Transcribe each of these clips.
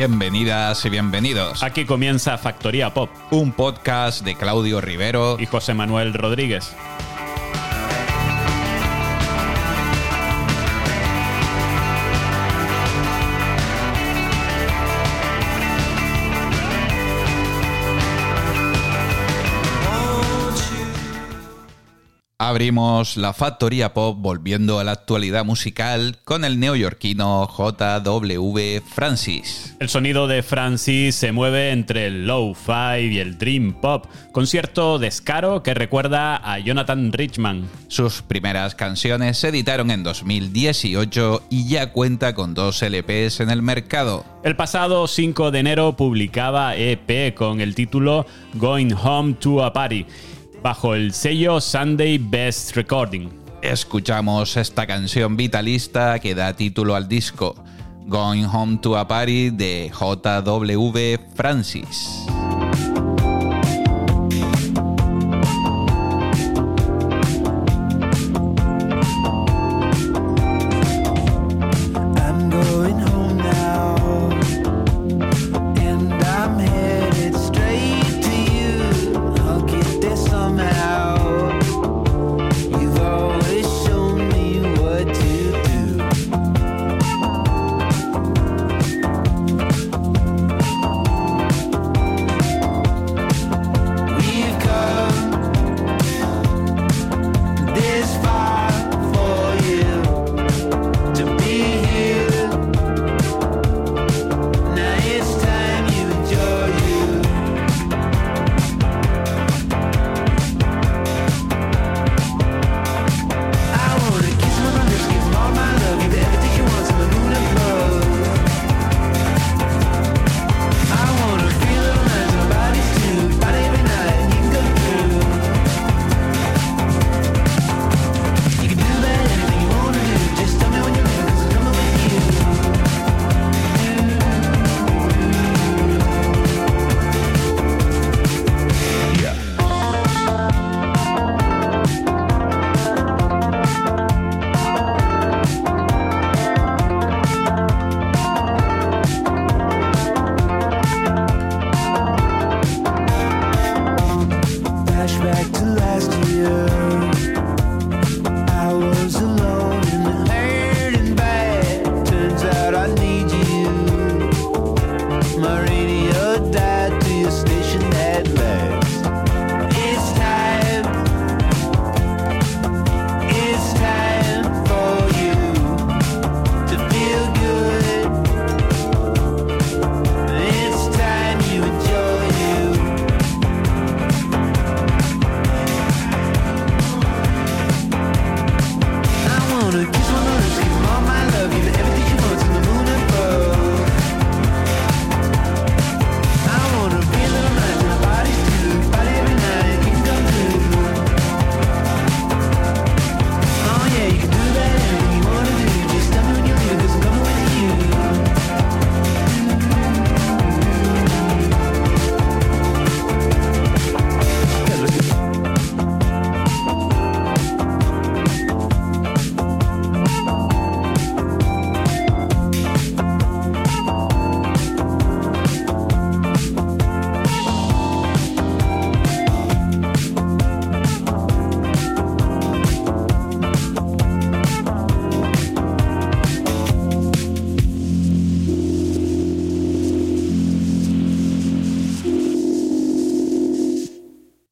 Bienvenidas y bienvenidos. Aquí comienza Factoría Pop. Un podcast de Claudio Rivero y José Manuel Rodríguez. Abrimos la Factoría Pop volviendo a la actualidad musical con el neoyorquino JW Francis. El sonido de Francis se mueve entre el low-fi y el dream pop, con cierto descaro que recuerda a Jonathan Richman. Sus primeras canciones se editaron en 2018 y ya cuenta con dos LPs en el mercado. El pasado 5 de enero publicaba EP con el título Going Home to a Party bajo el sello Sunday Best Recording. Escuchamos esta canción vitalista que da título al disco, Going Home to a Party de JW Francis.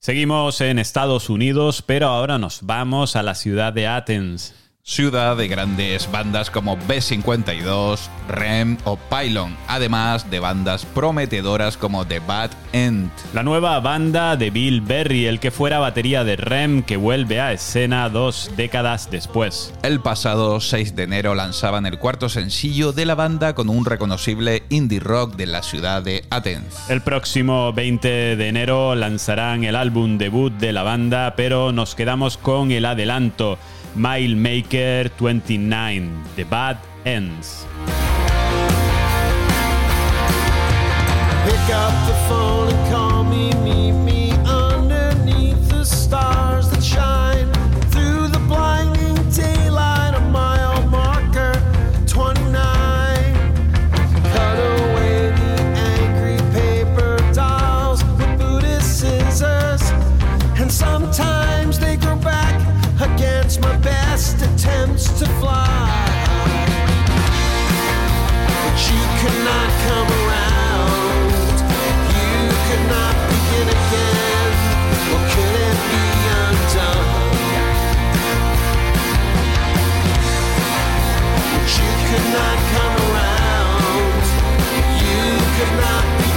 Seguimos en Estados Unidos, pero ahora nos vamos a la ciudad de Athens ciudad de grandes bandas como B52, REM o Pylon, además de bandas prometedoras como The Bad End. La nueva banda de Bill Berry, el que fuera batería de REM, que vuelve a escena dos décadas después. El pasado 6 de enero lanzaban el cuarto sencillo de la banda con un reconocible indie rock de la ciudad de Athens. El próximo 20 de enero lanzarán el álbum debut de la banda, pero nos quedamos con el adelanto. Mile Maker 29, The Bad Ends. Pick up the phone and call could not come around. You could not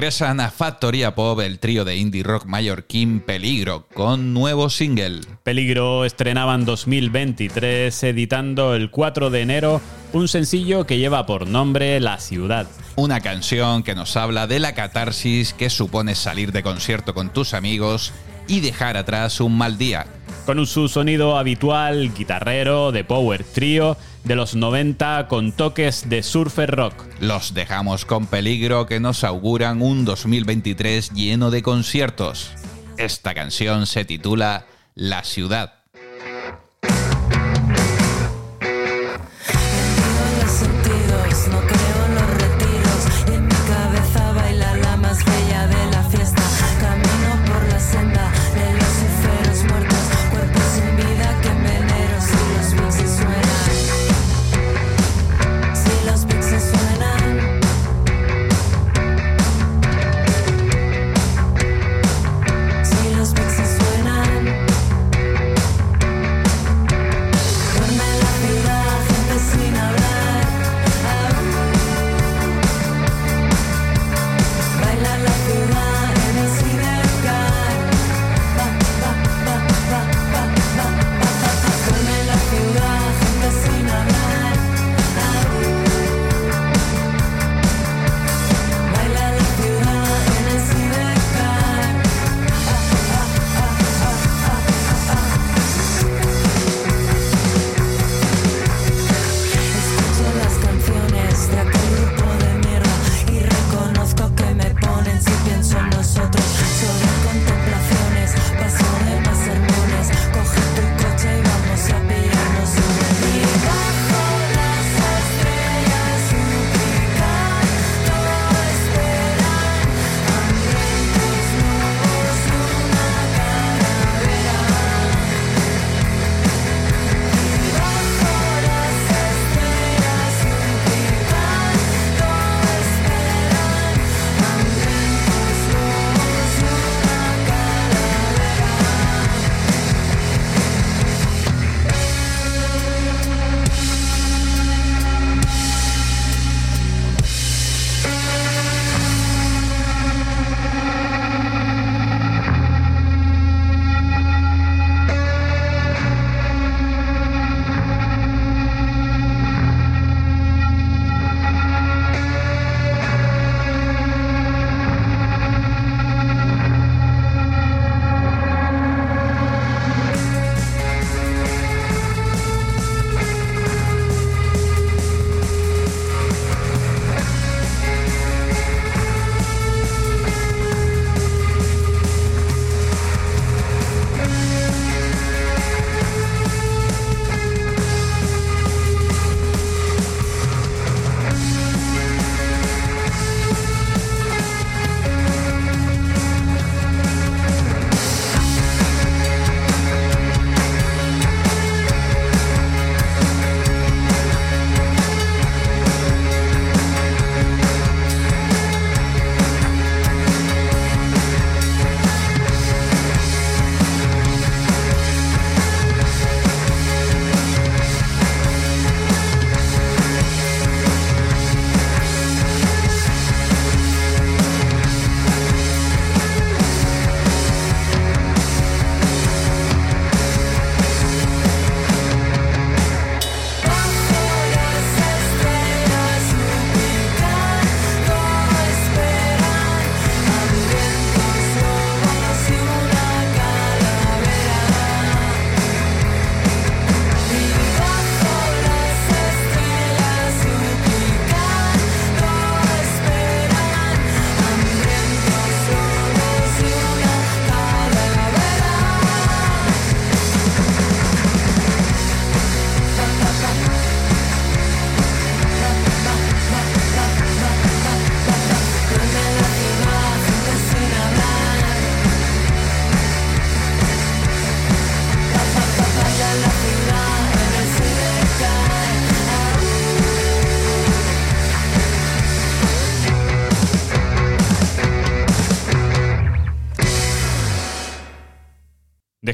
Regresan a Factoría Pop el trío de indie rock mallorquín Peligro con nuevo single. Peligro estrenaban 2023 editando el 4 de enero un sencillo que lleva por nombre La Ciudad. Una canción que nos habla de la catarsis que supone salir de concierto con tus amigos y dejar atrás un mal día. Con su sonido habitual, guitarrero, de power trio, de los 90 con toques de surfer rock. Los dejamos con peligro que nos auguran un 2023 lleno de conciertos. Esta canción se titula La ciudad.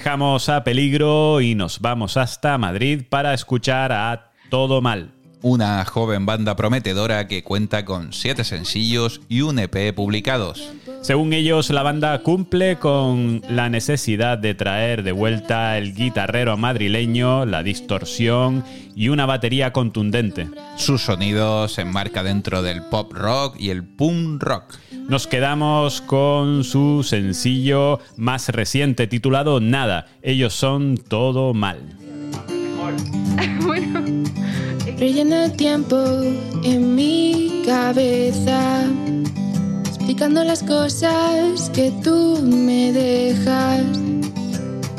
Dejamos a peligro y nos vamos hasta Madrid para escuchar a Todo Mal. Una joven banda prometedora que cuenta con siete sencillos y un EP publicados. Según ellos, la banda cumple con la necesidad de traer de vuelta el guitarrero madrileño, la distorsión y una batería contundente. Su sonido se enmarca dentro del pop rock y el punk rock. Nos quedamos con su sencillo más reciente titulado Nada. Ellos son todo mal. bueno, Relleno el tiempo en mi cabeza, explicando las cosas que tú me dejas.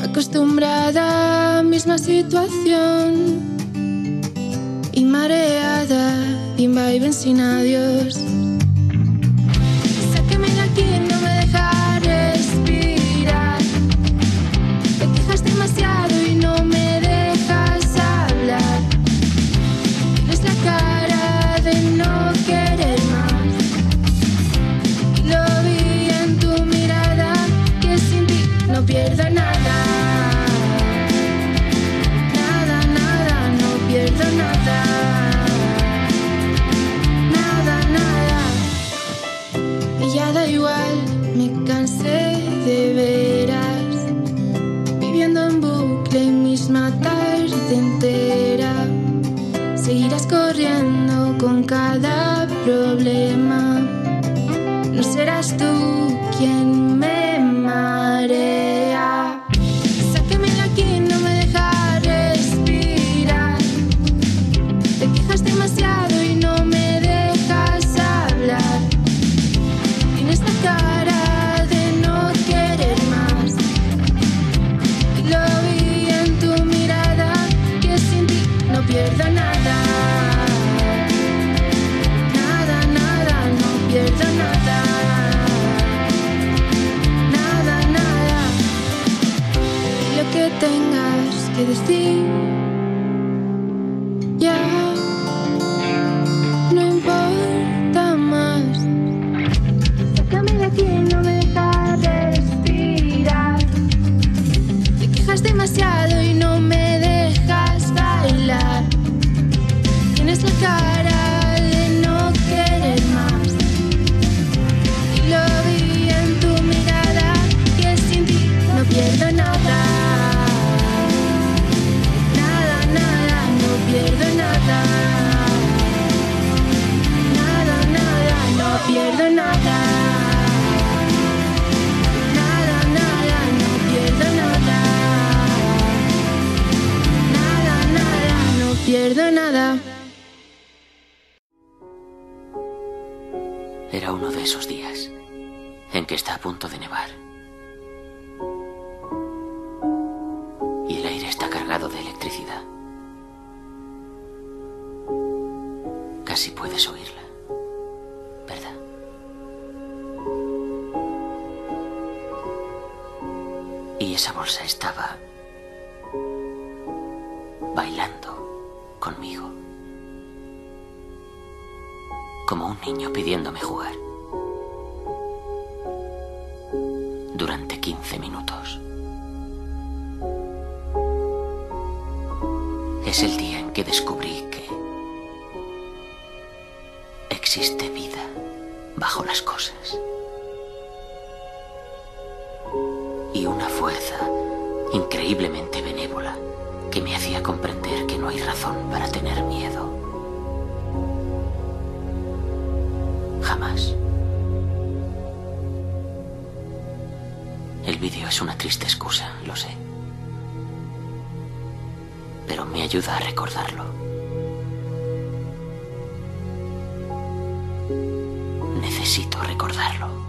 Acostumbrada a misma situación y mareada, y ven sin adiós. Esos días en que está a punto de nevar. Y el aire está cargado de electricidad. Casi puedes oírla, ¿verdad? Y esa bolsa estaba bailando conmigo. Como un niño pidiéndome jugar. Durante 15 minutos. Es el día en que descubrí que existe vida bajo las cosas. Y una fuerza increíblemente benévola que me hacía comprender que no hay razón para tener miedo. Jamás. Vídeo es una triste excusa, lo sé. Pero me ayuda a recordarlo. Necesito recordarlo.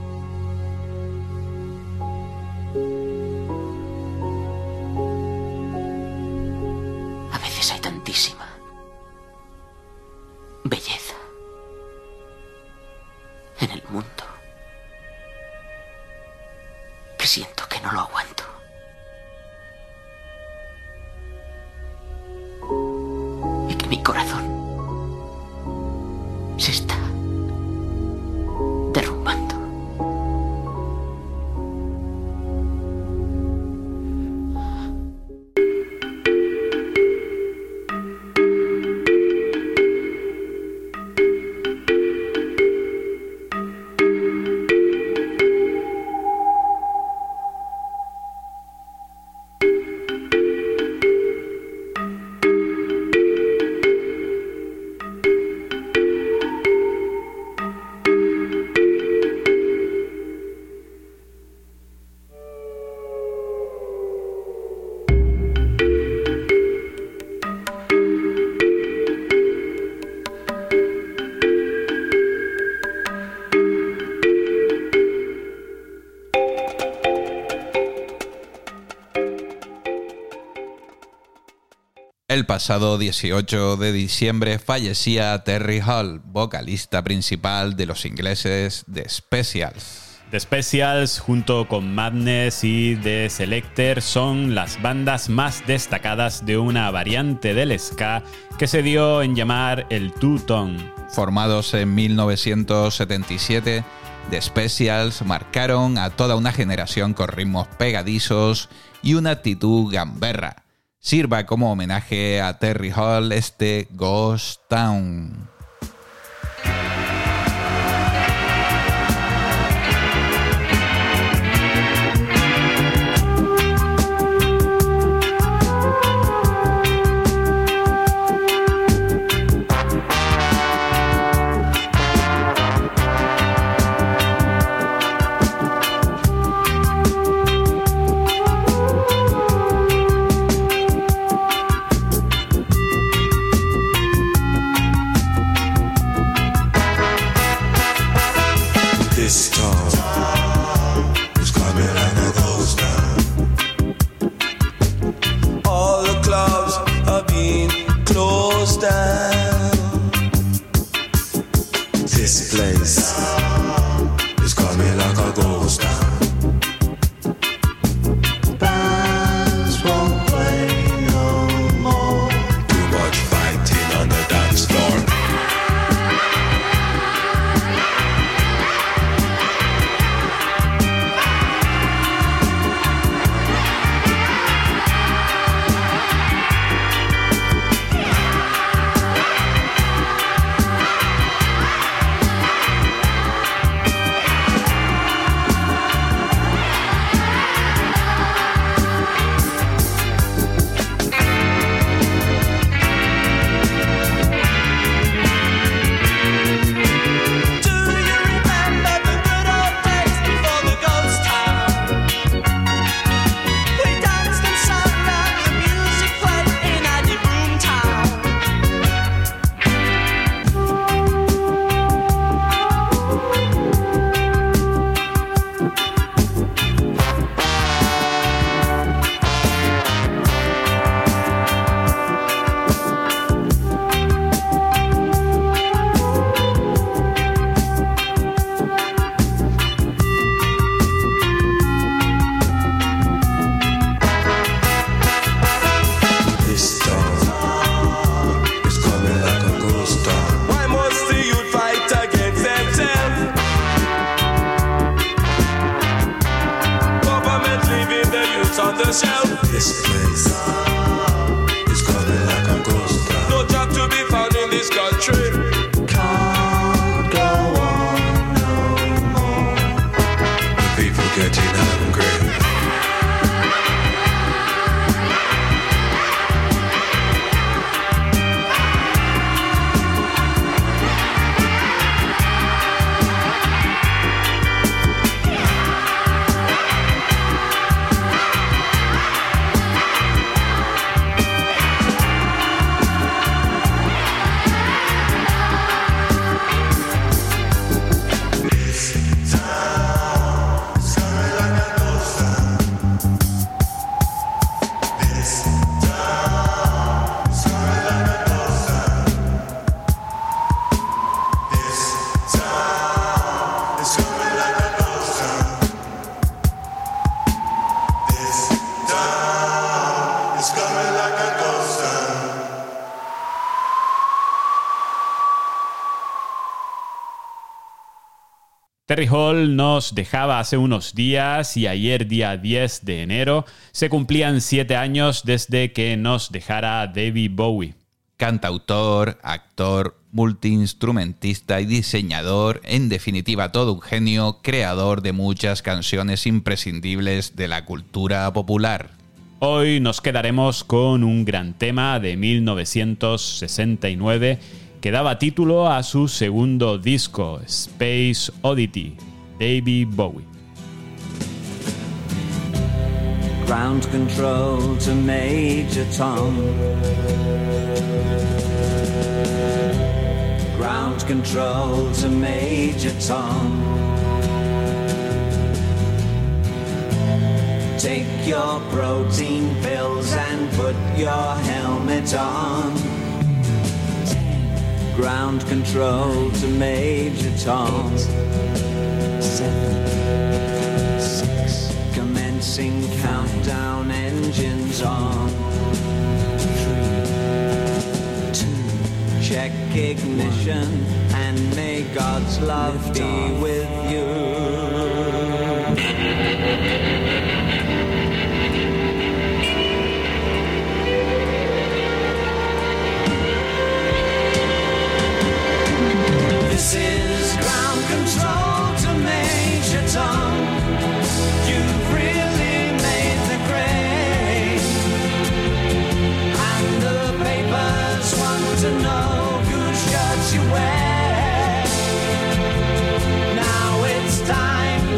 El pasado 18 de diciembre fallecía Terry Hall, vocalista principal de los ingleses de Specials. The Specials junto con Madness y The Selector son las bandas más destacadas de una variante del ska que se dio en llamar el two-tone. Formados en 1977, The Specials marcaron a toda una generación con ritmos pegadizos y una actitud gamberra. Sirva como homenaje a Terry Hall este Ghost Town. The youth on the shelf. This place Terry Hall nos dejaba hace unos días y ayer día 10 de enero se cumplían siete años desde que nos dejara David Bowie. Cantautor, actor, multiinstrumentista y diseñador, en definitiva todo un genio, creador de muchas canciones imprescindibles de la cultura popular. Hoy nos quedaremos con un gran tema de 1969 que daba título a su segundo disco, Space Oddity, David Bowie. Ground control to Major Tom. Ground control to Major Tom. Take your protein pills and put your helmet on. Ground control to Major Tom. seven, six, Commencing countdown engines on. three, two, Check ignition and may God's love be with you.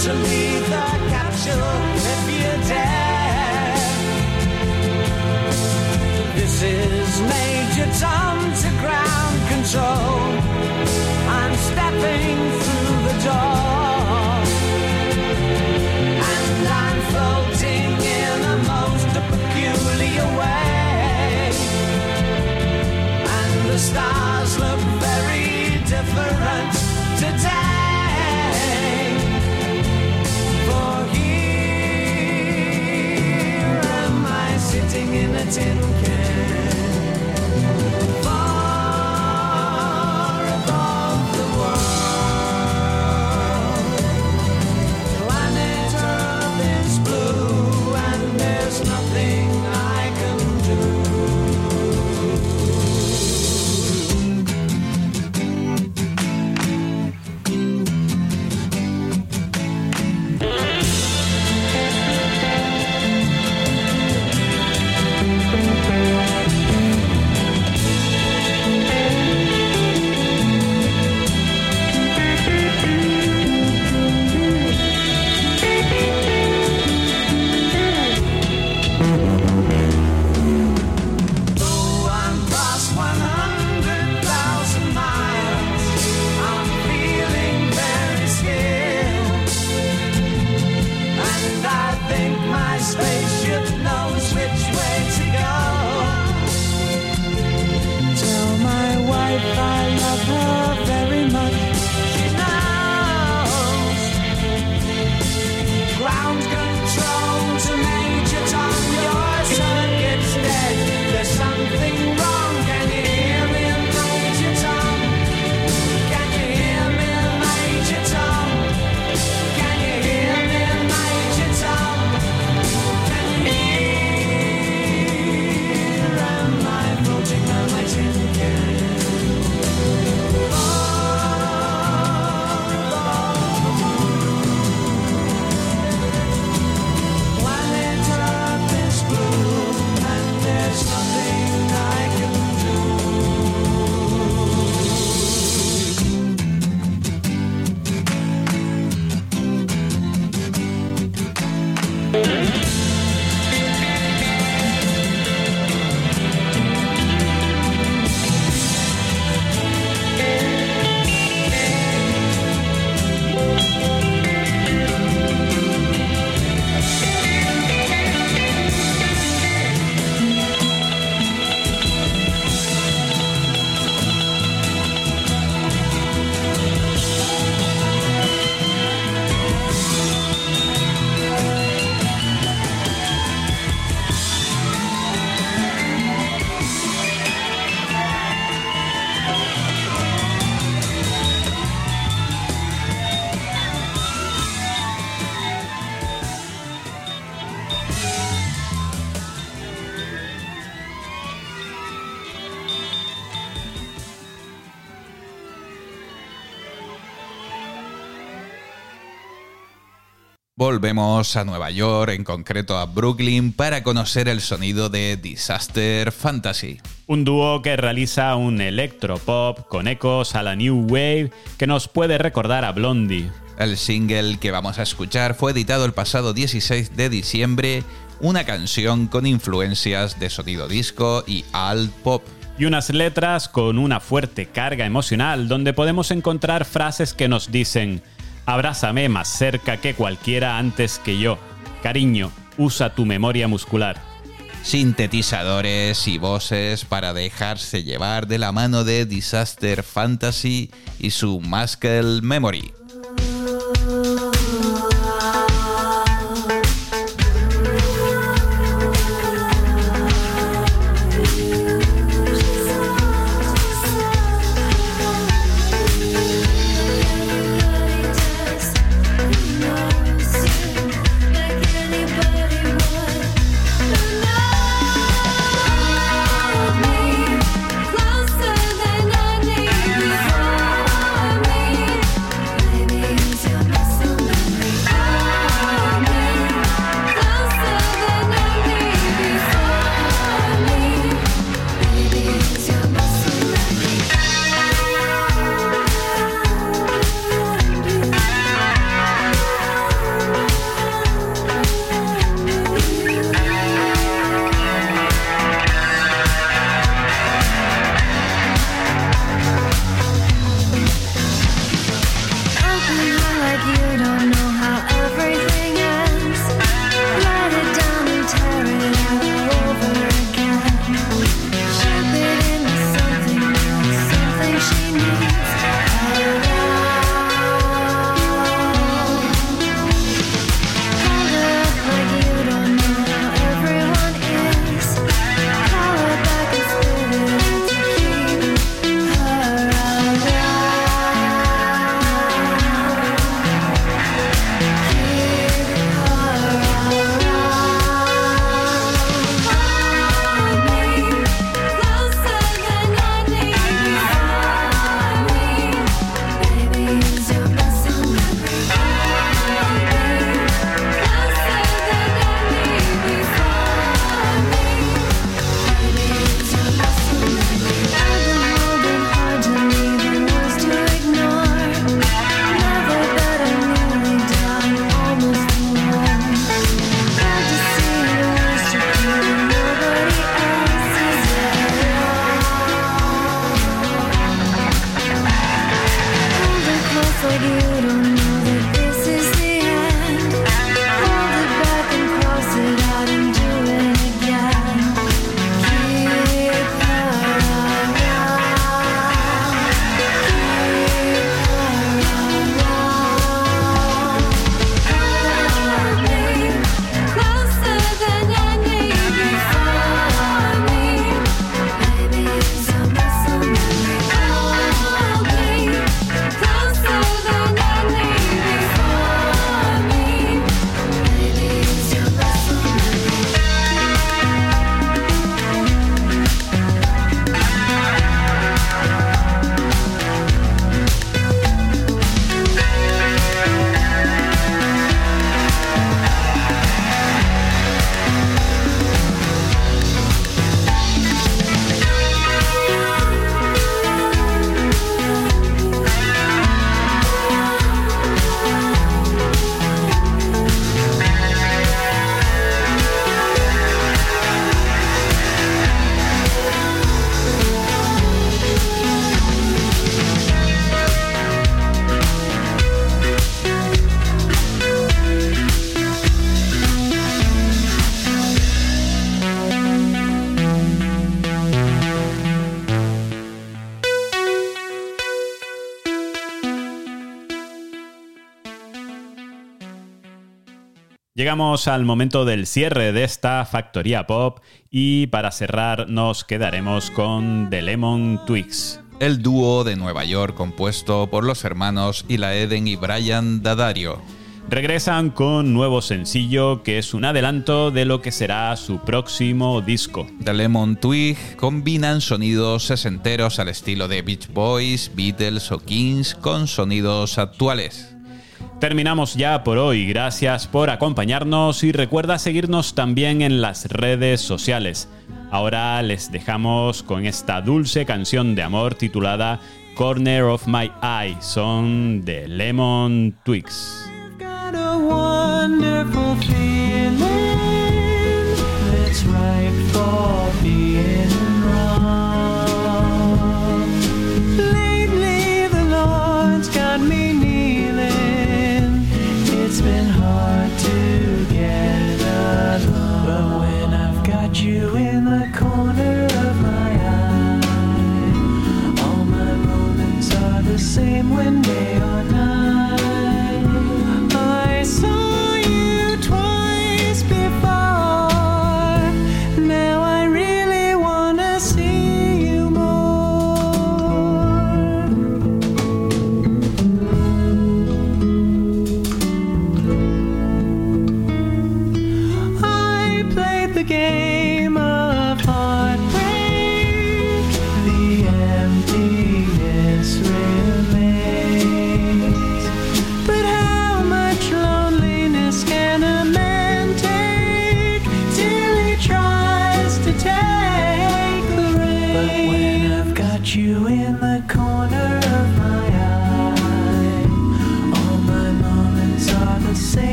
To leave the capsule if you dare. This is Major Volvemos a Nueva York, en concreto a Brooklyn, para conocer el sonido de Disaster Fantasy. Un dúo que realiza un electropop con ecos a la New Wave que nos puede recordar a Blondie. El single que vamos a escuchar fue editado el pasado 16 de diciembre, una canción con influencias de sonido disco y alt pop. Y unas letras con una fuerte carga emocional donde podemos encontrar frases que nos dicen Abrázame más cerca que cualquiera antes que yo. Cariño, usa tu memoria muscular. Sintetizadores y voces para dejarse llevar de la mano de Disaster Fantasy y su Muscle Memory. Llegamos al momento del cierre de esta factoría pop y para cerrar nos quedaremos con The Lemon Twigs. El dúo de Nueva York compuesto por los hermanos Ila Eden y Brian Dadario. Regresan con nuevo sencillo que es un adelanto de lo que será su próximo disco. The Lemon Twig combinan sonidos sesenteros al estilo de Beach Boys, Beatles o Kings con sonidos actuales. Terminamos ya por hoy, gracias por acompañarnos y recuerda seguirnos también en las redes sociales. Ahora les dejamos con esta dulce canción de amor titulada Corner of My Eye, son de Lemon Twigs.